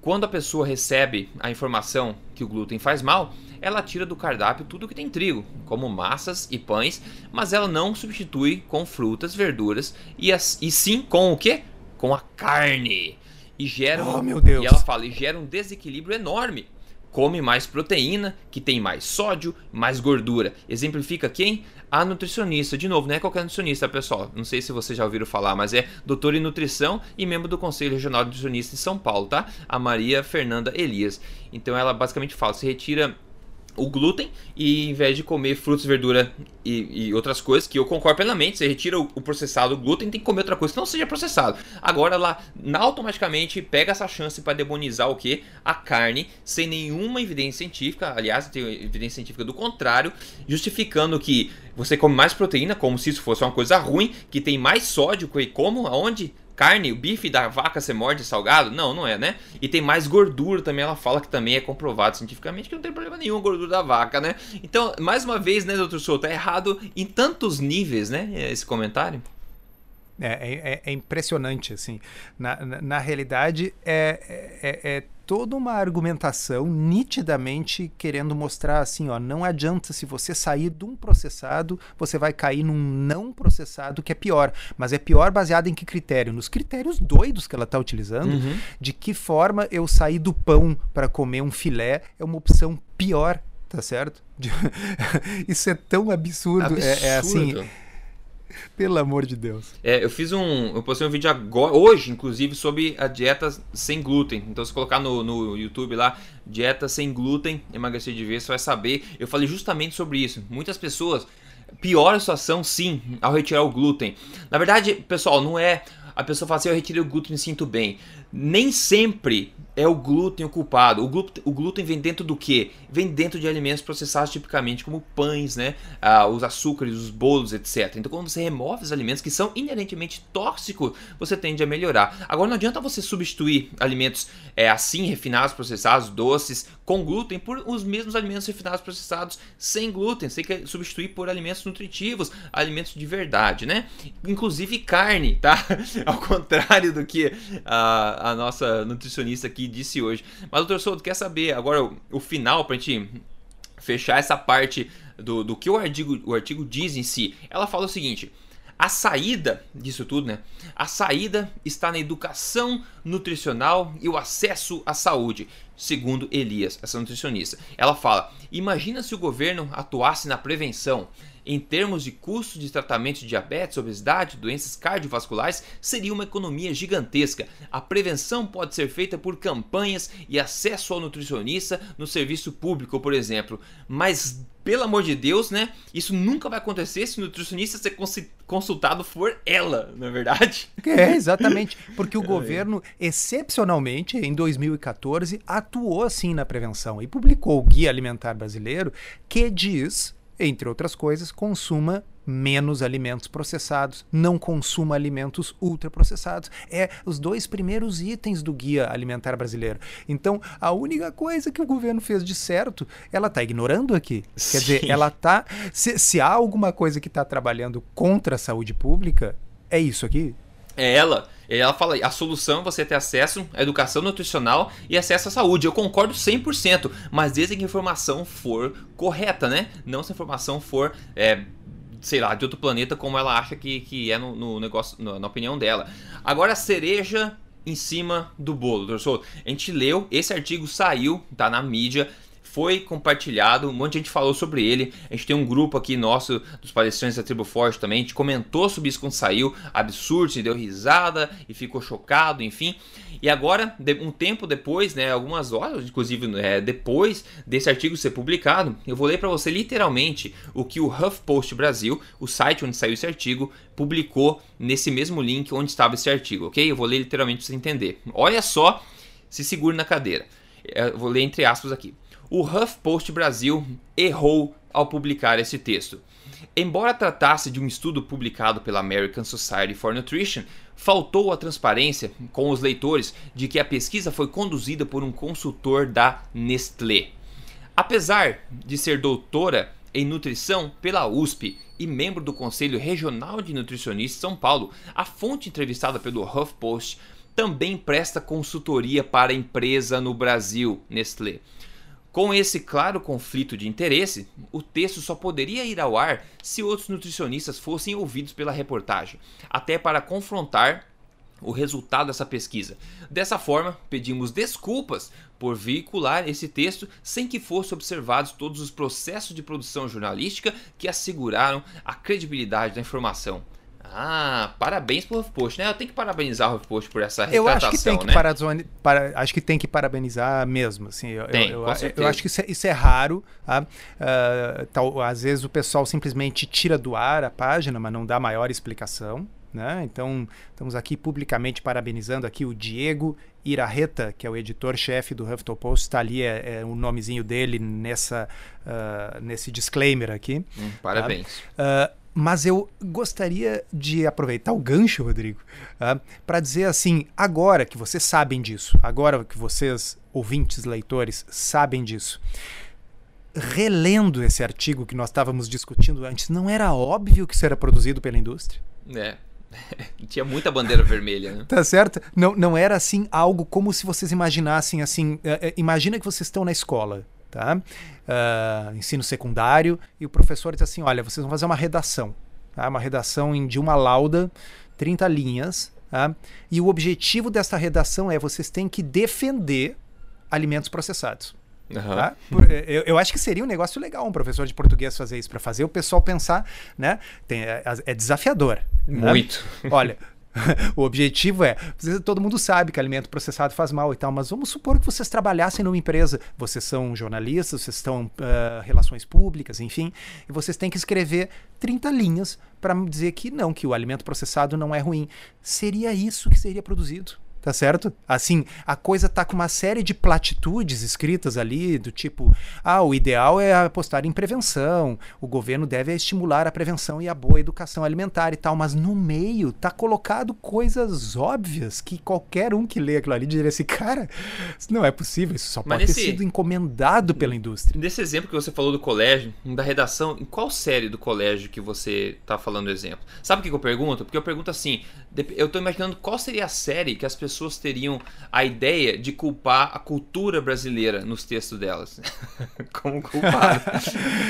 Quando a pessoa recebe a informação que o glúten faz mal, ela tira do cardápio tudo que tem trigo, como massas e pães, mas ela não substitui com frutas, verduras e, as, e sim com o que? Com a carne. E gera, oh, meu Deus. e ela fala, e gera um desequilíbrio enorme come mais proteína, que tem mais sódio, mais gordura. Exemplifica quem? A nutricionista. De novo, não é qualquer nutricionista, pessoal. Não sei se vocês já ouviram falar, mas é doutora em nutrição e membro do Conselho Regional de Nutricionistas de São Paulo, tá? A Maria Fernanda Elias. Então ela basicamente fala: se retira o glúten e em vez de comer frutas, verdura e, e, outras coisas, que eu concordo plenamente, você retira o, o, processado, o glúten, tem que comer outra coisa que não seja processado. Agora ela automaticamente pega essa chance para demonizar o que? A carne, sem nenhuma evidência científica, aliás, tem evidência científica do contrário, justificando que você come mais proteína, como se isso fosse uma coisa ruim, que tem mais sódio, e como? Aonde? Carne, o bife da vaca você morde salgado? Não, não é, né? E tem mais gordura também, ela fala que também é comprovado cientificamente que não tem problema nenhum a gordura da vaca, né? Então, mais uma vez, né, doutor Souto, é errado em tantos níveis, né, esse comentário. É, é, é impressionante, assim. Na, na, na realidade, é, é, é toda uma argumentação nitidamente querendo mostrar assim, ó, não adianta se você sair de um processado, você vai cair num não processado que é pior. Mas é pior baseado em que critério? Nos critérios doidos que ela está utilizando. Uhum. De que forma eu sair do pão para comer um filé é uma opção pior, tá certo? Isso é tão absurdo. absurdo. É, é assim pelo amor de Deus. É, eu fiz um. Eu postei um vídeo agora, hoje, inclusive, sobre a dieta sem glúten. Então, se colocar no, no YouTube lá, dieta sem glúten, emagrecer de vez, você vai saber. Eu falei justamente sobre isso. Muitas pessoas pioram a situação, sim, ao retirar o glúten. Na verdade, pessoal, não é. A pessoa fala assim, eu retirei o glúten e me sinto bem. Nem sempre é o glúten o culpado. O glúten, o glúten vem dentro do que? Vem dentro de alimentos processados tipicamente como pães, né? Ah, os açúcares, os bolos, etc. Então quando você remove os alimentos que são inerentemente tóxicos, você tende a melhorar. Agora não adianta você substituir alimentos é, assim, refinados, processados, doces, com glúten por os mesmos alimentos refinados, processados sem glúten. Você tem que substituir por alimentos nutritivos, alimentos de verdade, né? Inclusive carne, tá? Ao contrário do que a, a nossa nutricionista aqui disse hoje. Mas, doutor Souto, quer saber agora o, o final para a gente fechar essa parte do, do que o artigo, o artigo diz em si? Ela fala o seguinte. A saída disso tudo, né? A saída está na educação nutricional e o acesso à saúde, segundo Elias, essa nutricionista. Ela fala: imagina se o governo atuasse na prevenção em termos de custo de tratamento de diabetes, obesidade, doenças cardiovasculares, seria uma economia gigantesca. A prevenção pode ser feita por campanhas e acesso ao nutricionista no serviço público, por exemplo. Mas pelo amor de Deus, né? Isso nunca vai acontecer se o nutricionista ser consultado for ela, não é verdade? É, exatamente. Porque o é. governo, excepcionalmente, em 2014, atuou assim na prevenção e publicou o Guia Alimentar Brasileiro, que diz entre outras coisas, consuma menos alimentos processados, não consuma alimentos ultraprocessados. É os dois primeiros itens do guia alimentar brasileiro. Então, a única coisa que o governo fez de certo, ela está ignorando aqui. Sim. Quer dizer, ela está se, se há alguma coisa que está trabalhando contra a saúde pública, é isso aqui. É ela. Ela fala, a solução é você ter acesso à educação nutricional e acesso à saúde. Eu concordo 100%, mas desde que a informação for correta, né? Não se a informação for, é, sei lá, de outro planeta como ela acha que, que é no, no negócio, no, na opinião dela. Agora, a cereja em cima do bolo, professor. A gente leu, esse artigo saiu, tá na mídia foi compartilhado, um monte de gente falou sobre ele. A gente tem um grupo aqui nosso dos palestrantes da Tribo Forte também, a gente comentou sobre isso quando saiu, absurdo, se deu risada e ficou chocado, enfim. E agora, um tempo depois, né, algumas horas, inclusive é, depois desse artigo ser publicado, eu vou ler para você literalmente o que o HuffPost Brasil, o site onde saiu esse artigo, publicou nesse mesmo link onde estava esse artigo, ok? Eu vou ler literalmente para você entender. Olha só, se segure na cadeira. Eu vou ler entre aspas aqui o HuffPost Brasil errou ao publicar esse texto. Embora tratasse de um estudo publicado pela American Society for Nutrition, faltou a transparência com os leitores de que a pesquisa foi conduzida por um consultor da Nestlé. Apesar de ser doutora em nutrição pela USP e membro do Conselho Regional de Nutricionistas São Paulo, a fonte entrevistada pelo HuffPost também presta consultoria para a empresa no Brasil, Nestlé. Com esse claro conflito de interesse, o texto só poderia ir ao ar se outros nutricionistas fossem ouvidos pela reportagem, até para confrontar o resultado dessa pesquisa. Dessa forma, pedimos desculpas por veicular esse texto sem que fossem observados todos os processos de produção jornalística que asseguraram a credibilidade da informação. Ah, parabéns pro HuffPost, né? Eu tenho que parabenizar o HuffPost por essa retratação, eu acho que tem que né? Parazone, para, acho que tem que parabenizar mesmo, assim. Eu, tem, eu, eu, eu acho que isso é, isso é raro, tá? Uh, tal, às vezes o pessoal simplesmente tira do ar a página, mas não dá maior explicação, né? Então, estamos aqui publicamente parabenizando aqui o Diego Irarreta, que é o editor-chefe do Huffington Post, está ali é, é, o nomezinho dele nessa, uh, nesse disclaimer aqui. Hum, parabéns. Tá? Uh, mas eu gostaria de aproveitar o gancho, Rodrigo, uh, para dizer assim: agora que vocês sabem disso, agora que vocês, ouvintes, leitores, sabem disso, relendo esse artigo que nós estávamos discutindo antes, não era óbvio que isso era produzido pela indústria? É. Tinha muita bandeira vermelha, né? Tá certo? Não, não era assim algo como se vocês imaginassem assim. Uh, imagina que vocês estão na escola, tá? Uh, ensino secundário, e o professor diz assim: olha, vocês vão fazer uma redação, tá? Uma redação de uma lauda, 30 linhas, tá? E o objetivo dessa redação é vocês têm que defender alimentos processados. Uhum. Tá? Eu, eu, acho que seria um negócio legal um professor de português fazer isso, para fazer o pessoal pensar, né? Tem, é, é desafiador. Né? Muito. Né? Olha, o objetivo é. Todo mundo sabe que alimento processado faz mal e tal, mas vamos supor que vocês trabalhassem numa empresa. Vocês são jornalistas, vocês estão uh, relações públicas, enfim, e vocês têm que escrever 30 linhas para dizer que não, que o alimento processado não é ruim. Seria isso que seria produzido tá certo? Assim, a coisa tá com uma série de platitudes escritas ali, do tipo, ah, o ideal é apostar em prevenção, o governo deve estimular a prevenção e a boa educação alimentar e tal, mas no meio tá colocado coisas óbvias que qualquer um que lê aquilo ali diria assim, cara, não é possível, isso só mas pode nesse, ter sido encomendado pela indústria. Nesse exemplo que você falou do colégio, da redação, em qual série do colégio que você tá falando o exemplo? Sabe o que eu pergunto? Porque eu pergunto assim, eu tô imaginando qual seria a série que as pessoas teriam a ideia de culpar a cultura brasileira nos textos delas. Como culpado.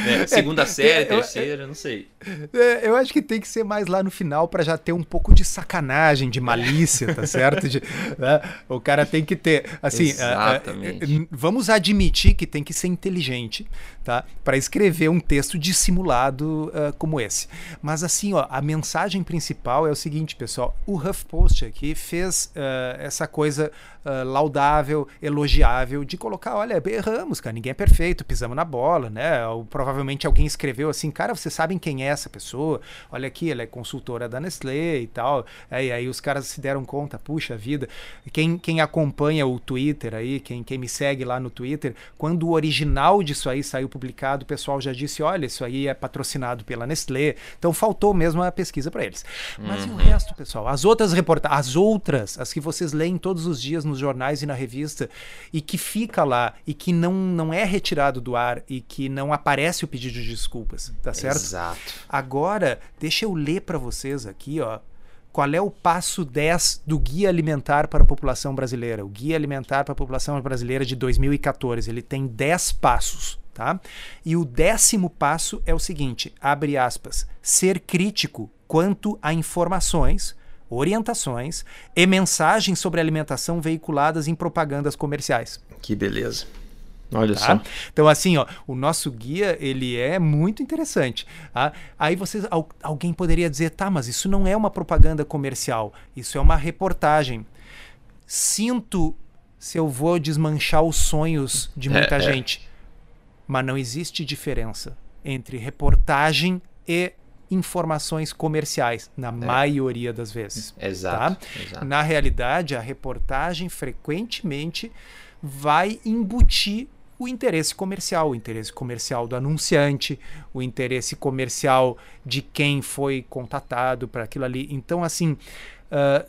né? Segunda é, série, eu, terceira, eu, não sei. É, eu acho que tem que ser mais lá no final para já ter um pouco de sacanagem, de malícia, tá certo? De, né? O cara tem que ter, assim, uh, vamos admitir que tem que ser inteligente, tá? Para escrever um texto dissimulado uh, como esse. Mas assim, ó, a mensagem principal é o seguinte, pessoal. O HuffPost aqui fez uh, essa coisa uh, laudável, elogiável de colocar, olha, erramos, cara, ninguém é perfeito, pisamos na bola, né? Ou, provavelmente alguém escreveu assim, cara, vocês sabem quem é essa pessoa? Olha aqui, ela é consultora da Nestlé e tal. É, e aí os caras se deram conta, puxa vida. Quem, quem acompanha o Twitter aí, quem, quem me segue lá no Twitter, quando o original disso aí saiu publicado, o pessoal já disse, olha, isso aí é patrocinado pela Nestlé. Então faltou mesmo a pesquisa para eles. Mas uhum. e o uhum. resto, pessoal? As outras reportagens, as outras, as que vocês leem todos os dias nos jornais e na revista e que fica lá e que não, não é retirado do ar e que não aparece o pedido de desculpas, tá certo? Exato. Agora, deixa eu ler para vocês aqui, ó. Qual é o passo 10 do Guia Alimentar para a População Brasileira? O Guia Alimentar para a População Brasileira de 2014. Ele tem 10 passos, tá? E o décimo passo é o seguinte: abre aspas, ser crítico quanto a informações orientações e mensagens sobre alimentação veiculadas em propagandas comerciais. Que beleza. Olha tá? só. Então, assim, ó, o nosso guia ele é muito interessante. Tá? Aí vocês, alguém poderia dizer, tá, mas isso não é uma propaganda comercial, isso é uma reportagem. Sinto se eu vou desmanchar os sonhos de muita é, é. gente, é. mas não existe diferença entre reportagem e informações comerciais, na é. maioria das vezes. Exato, tá? exato. Na realidade, a reportagem frequentemente vai embutir o interesse comercial, o interesse comercial do anunciante, o interesse comercial de quem foi contatado para aquilo ali. Então, assim, uh,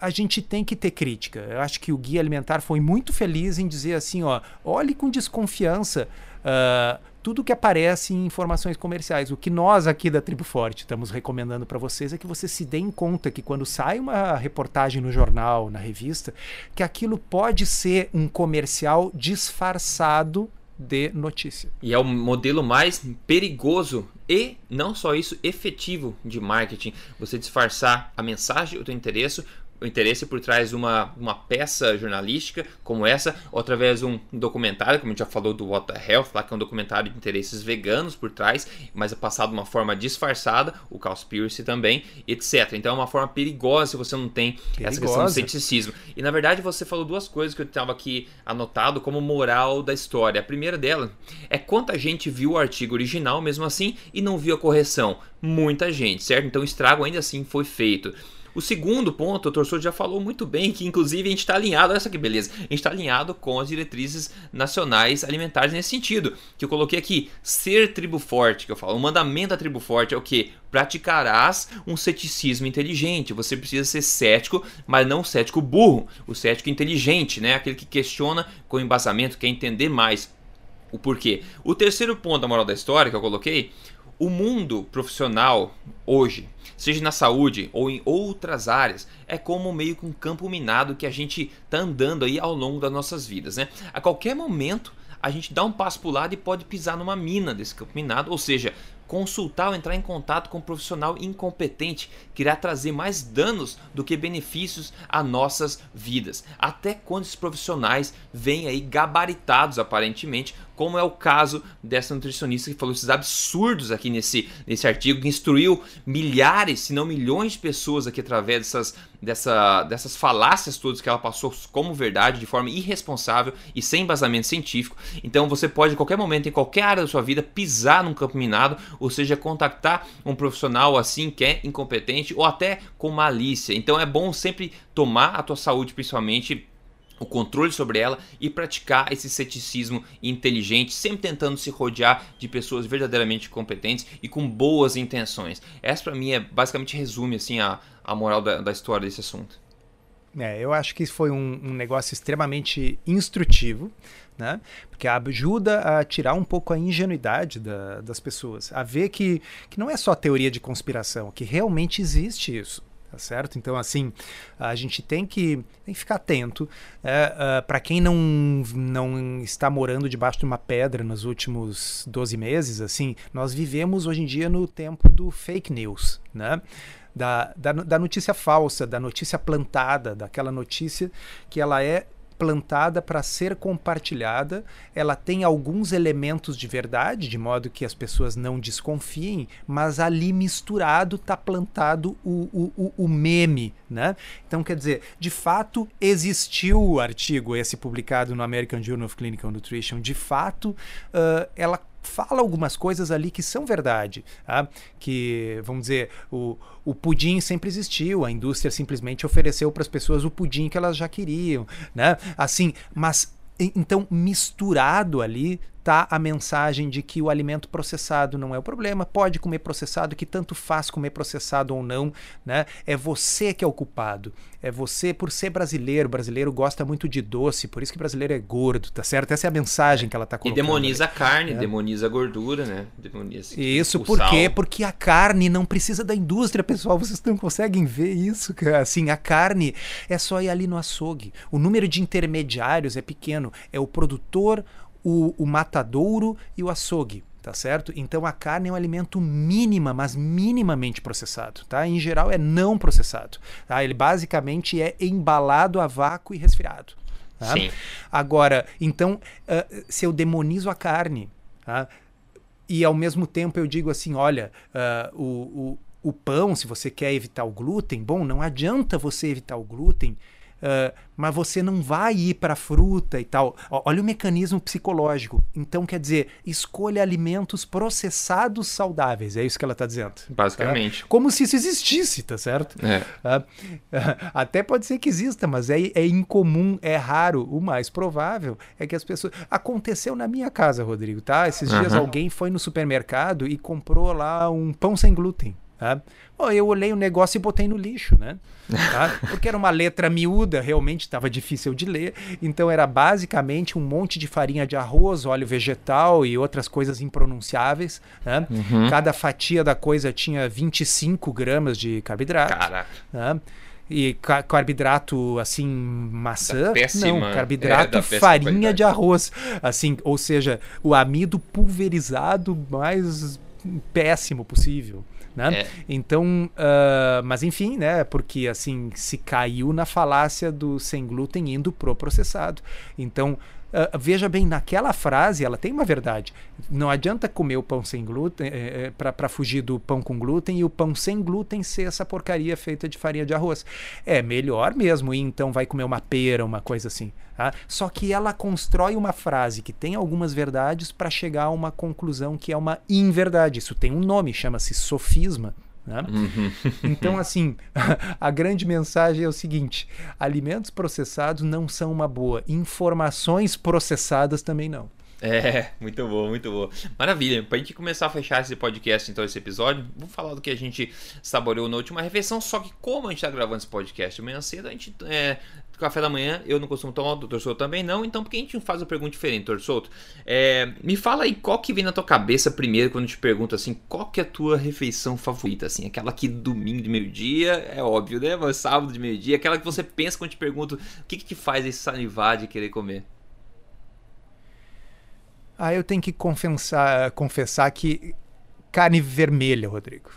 a gente tem que ter crítica. Eu acho que o Guia Alimentar foi muito feliz em dizer assim, ó, olhe com desconfiança uh, tudo que aparece em informações comerciais. O que nós aqui da Tribo Forte estamos recomendando para vocês é que vocês se deem conta que quando sai uma reportagem no jornal, na revista, que aquilo pode ser um comercial disfarçado de notícia. E é o modelo mais perigoso e não só isso, efetivo de marketing. Você disfarçar a mensagem, o teu interesse o interesse por trás de uma, uma peça jornalística como essa, ou através de um documentário, como a gente já falou do What the Health, lá que é um documentário de interesses veganos por trás, mas é passado de uma forma disfarçada, o Cowspiracy também, etc. Então é uma forma perigosa se você não tem perigosa. essa questão do ceticismo. E na verdade você falou duas coisas que eu estava aqui anotado como moral da história. A primeira dela é quanta gente viu o artigo original mesmo assim e não viu a correção. Muita gente, certo? Então o estrago ainda assim foi feito. O segundo ponto, o Torçor já falou muito bem, que inclusive a gente está alinhado, olha só que beleza, a gente está alinhado com as diretrizes nacionais alimentares nesse sentido, que eu coloquei aqui, ser tribo forte, que eu falo, o mandamento da tribo forte é o que? Praticarás um ceticismo inteligente, você precisa ser cético, mas não cético burro, o cético inteligente, né? aquele que questiona com embasamento, quer entender mais o porquê. O terceiro ponto da moral da história que eu coloquei o mundo profissional hoje, seja na saúde ou em outras áreas, é como meio que um campo minado que a gente tá andando aí ao longo das nossas vidas, né? A qualquer momento a gente dá um passo para o lado e pode pisar numa mina desse campo minado, ou seja, consultar ou entrar em contato com um profissional incompetente que irá trazer mais danos do que benefícios a nossas vidas. Até quando esses profissionais vêm aí gabaritados aparentemente, como é o caso dessa nutricionista que falou esses absurdos aqui nesse, nesse artigo, que instruiu milhares, se não milhões de pessoas aqui através dessas, dessa, dessas falácias todas que ela passou como verdade, de forma irresponsável e sem embasamento científico. Então você pode, em qualquer momento, em qualquer área da sua vida, pisar num campo minado ou seja, contactar um profissional assim que é incompetente ou até com malícia. Então é bom sempre tomar a tua saúde, principalmente o controle sobre ela e praticar esse ceticismo inteligente, sempre tentando se rodear de pessoas verdadeiramente competentes e com boas intenções. Essa para mim é basicamente resume assim a, a moral da, da história desse assunto. É, eu acho que foi um, um negócio extremamente instrutivo né? Porque ajuda a tirar um pouco a ingenuidade da, das pessoas, a ver que, que não é só teoria de conspiração, que realmente existe isso. Tá certo? Então, assim, a gente tem que, tem que ficar atento. É, uh, é, para quem não, não está morando debaixo de uma pedra nos últimos 12 meses, assim, nós vivemos hoje em dia no tempo do fake news, né? Da, da, da notícia falsa, da notícia plantada, daquela notícia que ela é plantada para ser compartilhada, ela tem alguns elementos de verdade, de modo que as pessoas não desconfiem, mas ali misturado está plantado o, o, o, meme, né? Então, quer dizer, de fato existiu o artigo esse publicado no American Journal of Clinical Nutrition, de fato uh, ela fala algumas coisas ali que são verdade. Tá? Que, vamos dizer, o, o pudim sempre existiu, a indústria simplesmente ofereceu para as pessoas o pudim que elas já queriam. Né? Assim, mas então misturado ali tá a mensagem de que o alimento processado não é o problema, pode comer processado, que tanto faz comer processado ou não, né? É você que é o culpado. É você por ser brasileiro, o brasileiro gosta muito de doce, por isso que brasileiro é gordo, tá certo? Essa é a mensagem que ela tá colocando. E demoniza ali. a carne, é. demoniza a gordura, né? Demoniza isso por quê? Porque a carne não precisa da indústria, pessoal, vocês não conseguem ver isso, cara. Assim, a carne é só ir ali no açougue. O número de intermediários é pequeno, é o produtor, o, o matadouro e o açougue tá certo? Então a carne é um alimento mínima, mas minimamente processado, tá? Em geral é não processado, tá? Ele basicamente é embalado a vácuo e resfriado. Tá? Sim. Agora, então, uh, se eu demonizo a carne, tá? E ao mesmo tempo eu digo assim, olha, uh, o, o, o pão, se você quer evitar o glúten, bom, não adianta você evitar o glúten Uh, mas você não vai ir para fruta e tal. Olha o mecanismo psicológico. Então, quer dizer, escolha alimentos processados saudáveis. É isso que ela está dizendo. Basicamente. Tá? Como se isso existisse, tá certo? É. Uh, até pode ser que exista, mas é, é incomum, é raro. O mais provável é que as pessoas. Aconteceu na minha casa, Rodrigo, tá? Esses dias uhum. alguém foi no supermercado e comprou lá um pão sem glúten. Tá? Bom, eu olhei o negócio e botei no lixo, né? Tá? Porque era uma letra miúda, realmente estava difícil de ler. Então era basicamente um monte de farinha de arroz, óleo vegetal e outras coisas impronunciáveis. Né? Uhum. Cada fatia da coisa tinha 25 gramas de carboidrato. Caraca. Né? E carboidrato, assim, maçã? Péssima, não, carboidrato é, farinha de arroz. Assim, ou seja, o amido pulverizado mais péssimo possível né? É. Então, uh, mas enfim, né? Porque assim se caiu na falácia do sem glúten indo pro processado. Então Uh, veja bem, naquela frase ela tem uma verdade. Não adianta comer o pão sem glúten é, eh, eh, para fugir do pão com glúten e o pão sem glúten ser essa porcaria feita de farinha de arroz. É melhor mesmo, e então vai comer uma pera, uma coisa assim. Tá? Só que ela constrói uma frase que tem algumas verdades para chegar a uma conclusão que é uma inverdade. Isso tem um nome, chama-se sofisma. Né? Uhum. Então, assim, a grande mensagem é o seguinte: alimentos processados não são uma boa, informações processadas também não. É, muito bom, muito bom. Maravilha. Pra gente começar a fechar esse podcast, então, esse episódio, vamos falar do que a gente saboreou na última refeição. Só que, como a gente tá gravando esse podcast amanhã cedo, a gente. É, café da manhã eu não costumo tomar, o doutor Souto também não. Então, por que a gente faz uma pergunta diferente, doutor Souto? É, me fala aí qual que vem na tua cabeça primeiro quando eu te pergunto assim, qual que é a tua refeição favorita? Assim, aquela que domingo de meio-dia, é óbvio, né? Mas sábado de meio-dia, aquela que você pensa quando eu te pergunto o que, que te faz esse salivar de querer comer. Ah, eu tenho que confessar, confessar que carne vermelha, Rodrigo.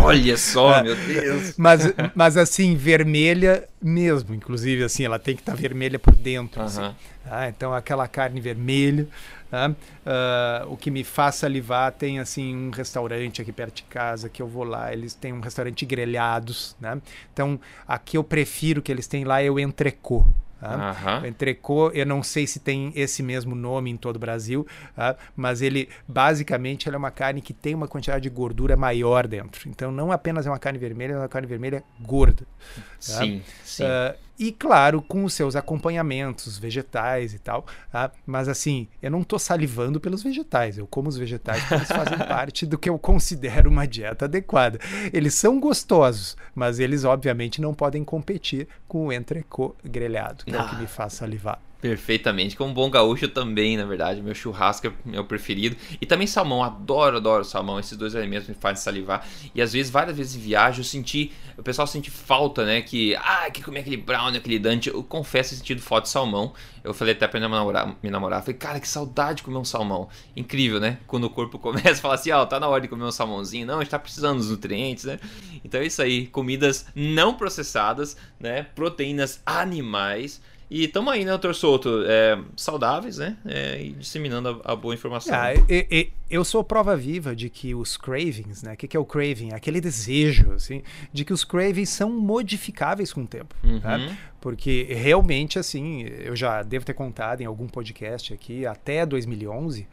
Olha só, meu Deus. Mas, mas assim, vermelha mesmo. Inclusive, assim, ela tem que estar tá vermelha por dentro. Uhum. Assim. Ah, então, aquela carne vermelha. Uh, o que me faz salivar tem assim um restaurante aqui perto de casa que eu vou lá. Eles têm um restaurante grelhados. Né? Então, aqui eu prefiro que eles têm lá é o entrecô. Tá? Uhum. Entrecô, eu não sei se tem esse mesmo nome em todo o Brasil, tá? mas ele basicamente ele é uma carne que tem uma quantidade de gordura maior dentro. Então não apenas é uma carne vermelha, é uma carne vermelha gorda. Tá? Sim, sim. Uh, e claro, com os seus acompanhamentos vegetais e tal. Tá? Mas assim, eu não estou salivando pelos vegetais. Eu como os vegetais porque eles fazem parte do que eu considero uma dieta adequada. Eles são gostosos, mas eles obviamente não podem competir com o entrecô grelhado, que ah. é o que me faz salivar. Perfeitamente. Como bom gaúcho também, na verdade. Meu churrasco é meu preferido. E também salmão. Adoro, adoro salmão. Esses dois alimentos me fazem salivar. E às vezes, várias vezes em viagem, eu senti. O pessoal sente falta, né? Que. Ah, que comer aquele brown, aquele dante. Eu confesso ter sentido falta de salmão. Eu falei até pra minha namorada, minha namorada. Falei, cara, que saudade de comer um salmão. Incrível, né? Quando o corpo começa a falar assim, ó, oh, tá na hora de comer um salmãozinho. Não, a gente tá precisando dos nutrientes, né? Então é isso aí. Comidas não processadas, né? Proteínas animais e estamos aí, né, doutor Souto? É, saudáveis, né? É, e disseminando a, a boa informação. Ah, e, e, eu sou prova viva de que os cravings, né? O que, que, é o craving? Aquele desejo, assim, de que os cravings são modificáveis com o tempo. Uhum. Né? Porque realmente, assim, eu já devo ter contado em algum podcast aqui, até 2011, eh,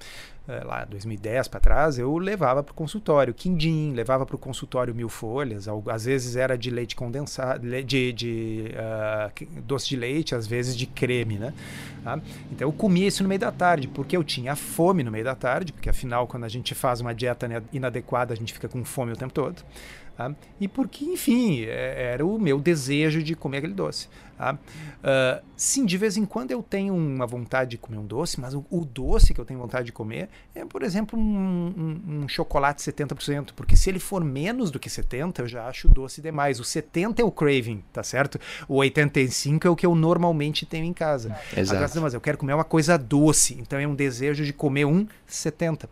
lá 2010 para trás, eu levava para o consultório quindim, levava para o consultório mil folhas, às vezes era de leite condensado, de, de uh, doce de leite, às vezes de creme, né? Tá? Então eu comia isso no meio da tarde, porque eu tinha fome no meio da tarde, porque afinal quando a gente faz uma dieta inadequada a gente fica com fome o tempo todo. Tá? E porque, enfim, é, era o meu desejo de comer aquele doce. Tá? Uh, sim, de vez em quando eu tenho uma vontade de comer um doce, mas o, o doce que eu tenho vontade de comer é, por exemplo, um, um, um, chocolate 70%, porque se ele for menos do que 70%, eu já acho doce demais. O 70% é o craving, tá certo? O 85% é o que eu normalmente tenho em casa. Exato. Agora, mas eu quero comer uma coisa doce, então é um desejo de comer um 70%.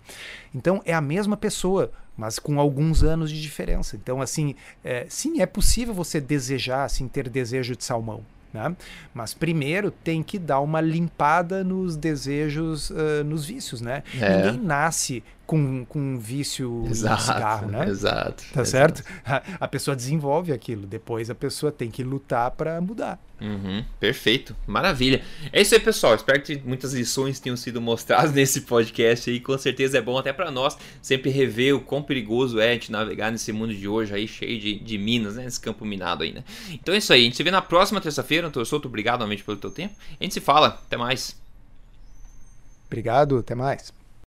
Então é a mesma pessoa mas com alguns anos de diferença. Então, assim, é, sim, é possível você desejar, assim, ter desejo de salmão. Né? Mas primeiro tem que dar uma limpada nos desejos, uh, nos vícios, né? É. Ninguém nasce com, com um vício exato, cigarro, né? Exato. Tá exato. certo? A, a, pessoa desenvolve aquilo, depois a pessoa tem que lutar para mudar. Uhum, perfeito, maravilha. É isso aí, pessoal. Espero que muitas lições tenham sido mostradas nesse podcast aí. Com certeza é bom até para nós sempre rever o quão perigoso é a gente navegar nesse mundo de hoje aí, cheio de, de minas, né? Nesse campo minado aí, né? Então é isso aí. A gente se vê na próxima terça-feira. Doutor Souto, obrigado novamente pelo teu tempo. A gente se fala. Até mais. Obrigado, até mais.